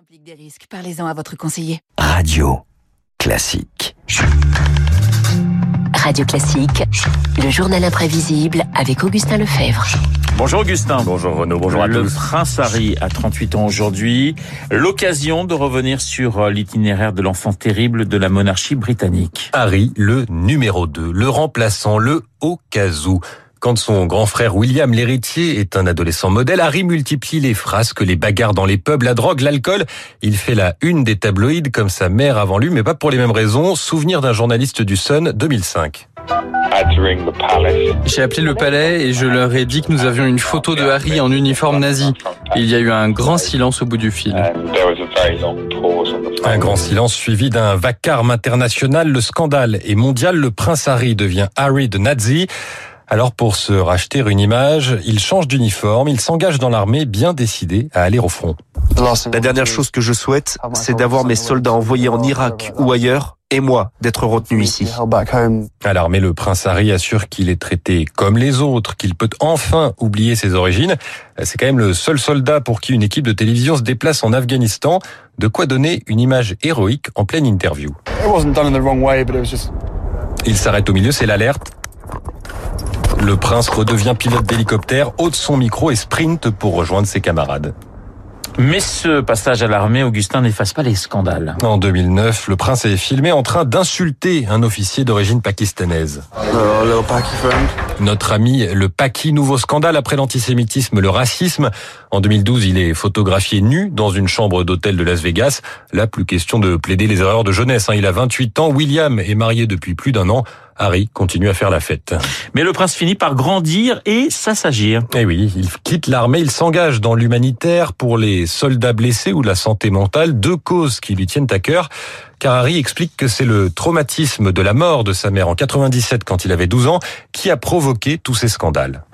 implique des risques. Parlez-en à votre conseiller. Radio classique. Radio Classique, le journal imprévisible avec Augustin Lefebvre. Bonjour Augustin. Bonjour Renaud, bonjour à le tous. prince Harry a 38 ans aujourd'hui. L'occasion de revenir sur euh, l'itinéraire de l'enfant terrible de la monarchie britannique. Harry, le numéro 2, le remplaçant, le au cas où. Quand son grand frère William l'héritier est un adolescent modèle, Harry multiplie les frasques, les bagarres dans les pubs, la drogue, l'alcool. Il fait la une des tabloïds comme sa mère avant lui, mais pas pour les mêmes raisons. Souvenir d'un journaliste du Sun 2005. J'ai appelé le palais et je leur ai dit que nous avions une photo de Harry en uniforme nazi. Il y a eu un grand silence au bout du fil. Un grand silence suivi d'un vacarme international. Le scandale est mondial. Le prince Harry devient Harry de Nazi. Alors pour se racheter une image, il change d'uniforme, il s'engage dans l'armée bien décidé à aller au front. La dernière chose que je souhaite, c'est d'avoir mes soldats envoyés en Irak ou ailleurs, et moi d'être retenu ici. À l'armée, le prince Harry assure qu'il est traité comme les autres, qu'il peut enfin oublier ses origines. C'est quand même le seul soldat pour qui une équipe de télévision se déplace en Afghanistan. De quoi donner une image héroïque en pleine interview. Il s'arrête au milieu, c'est l'alerte. Le prince redevient pilote d'hélicoptère, ôte son micro et sprint pour rejoindre ses camarades. Mais ce passage à l'armée, Augustin n'efface pas les scandales. En 2009, le prince est filmé en train d'insulter un officier d'origine pakistanaise. Notre ami le Paki, nouveau scandale après l'antisémitisme, le racisme. En 2012, il est photographié nu dans une chambre d'hôtel de Las Vegas. Là, plus question de plaider les erreurs de jeunesse. hein. Il a 28 ans. William est marié depuis plus d'un an. Harry continue à faire la fête. Mais le prince finit par grandir et s'assagir. Eh oui, il quitte l'armée, il s'engage dans l'humanitaire pour les soldats blessés ou la santé mentale, deux causes qui lui tiennent à cœur. Car Harry explique que c'est le traumatisme de la mort de sa mère en 97 quand il avait 12 ans qui a provoqué tous ces scandales.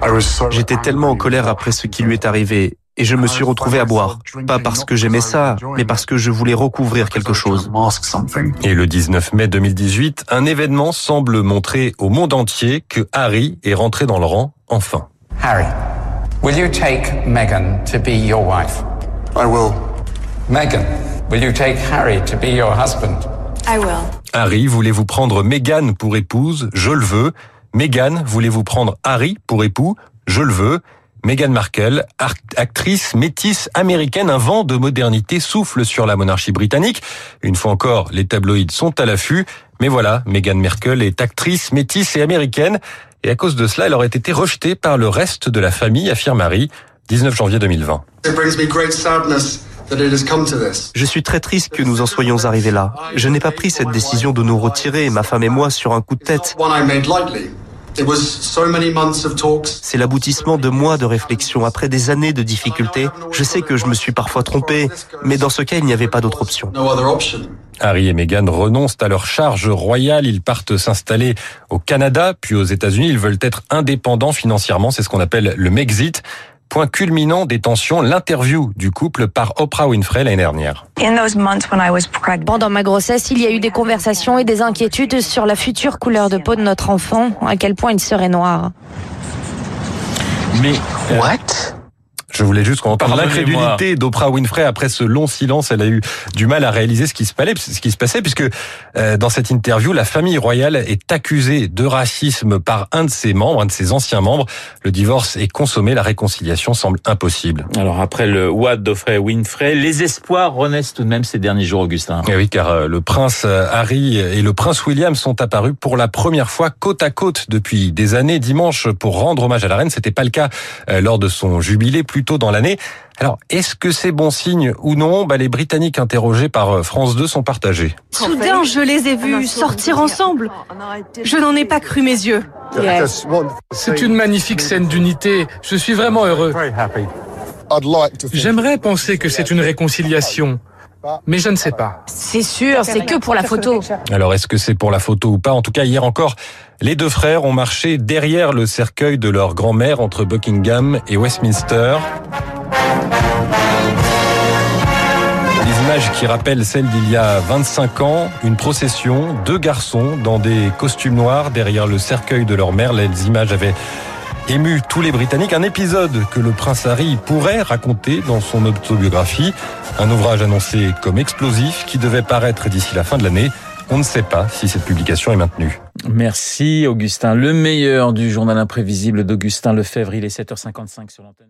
J'étais tellement en colère après ce qui lui est arrivé, et je me suis retrouvé à boire. Pas parce que j'aimais ça, mais parce que je voulais recouvrir quelque chose. Et le 19 mai 2018, un événement semble montrer au monde entier que Harry est rentré dans le rang, enfin. Harry, will you take Meghan to be your wife? I will. Meghan, will you take Harry to be your husband? I will. Harry, voulez-vous prendre Meghan pour épouse? Je le veux. Meghan, voulez-vous prendre Harry pour époux? Je le veux. Meghan Markle, ar- actrice métisse américaine, un vent de modernité souffle sur la monarchie britannique. Une fois encore, les tabloïds sont à l'affût. Mais voilà, Meghan Markle est actrice métisse et américaine. Et à cause de cela, elle aurait été rejetée par le reste de la famille, affirme Harry. 19 janvier 2020. It brings me great sadness that it has come to this. Je suis très triste que nous en soyons arrivés là. Je n'ai pas pris cette décision de nous retirer, ma femme et moi, sur un coup de tête. One I made lightly. It was so many months of talks. C'est l'aboutissement de mois de réflexion après des années de difficultés. Je sais que je me suis parfois trompé, mais dans ce cas, il n'y avait pas d'autre option. Harry et Meghan renoncent à leur charge royale. Ils partent s'installer au Canada, puis aux États-Unis. Ils veulent être indépendants financièrement. C'est ce qu'on appelle le Mexit. Point culminant des tensions, l'interview du couple par Oprah Winfrey l'année dernière. Pendant ma grossesse, il y a eu des conversations et des inquiétudes sur la future couleur de peau de notre enfant, à quel point il serait noir. Mais euh, Je voulais juste qu'on entende l'incrédulité d'Oprah Winfrey après ce long silence. Elle a eu du mal à réaliser ce qui se passait, ce qui se passait puisque euh, dans cette interview, la famille royale est accusée de racisme par un de ses membres, un de ses anciens membres. Le divorce est consommé, la réconciliation semble impossible. alors après le Watt d'Offray Winfrey, les espoirs renaissent tout de même ces derniers jours, Augustin. Et oui, car euh, le prince euh, Harry et le prince William sont apparus pour la première fois côte à côte depuis des années dimanche pour rendre hommage à la reine. C'était pas le cas euh, lors de son jubilé plus tôt dans l'année. Alors, est-ce que c'est bon signe ou non? Bah, Les Britanniques interrogés par euh, France 2 sont partagés. Soudain, je les ai vus sortir ensemble. Je n'en ai pas cru mes yeux. C'est une magnifique scène d'unité. Je suis vraiment heureux. J'aimerais penser que c'est une réconciliation, mais je ne sais pas. C'est sûr, c'est que pour la photo. Alors, est-ce que c'est pour la photo ou pas? En tout cas, hier encore, les deux frères ont marché derrière le cercueil de leur grand-mère entre Buckingham et Westminster. Des images qui rappellent celles d'il y a 25 ans, une procession, deux garçons dans des costumes noirs derrière le cercueil de leur mère. Les images avaient ému tous les Britanniques. Un épisode que le prince Harry pourrait raconter dans son autobiographie. Un ouvrage annoncé comme explosif qui devait paraître d'ici la fin de l'année. On ne sait pas si cette publication est maintenue. Merci Augustin. Le meilleur du journal imprévisible d'Augustin Lefebvre. Il est 7h55 sur l'antenne.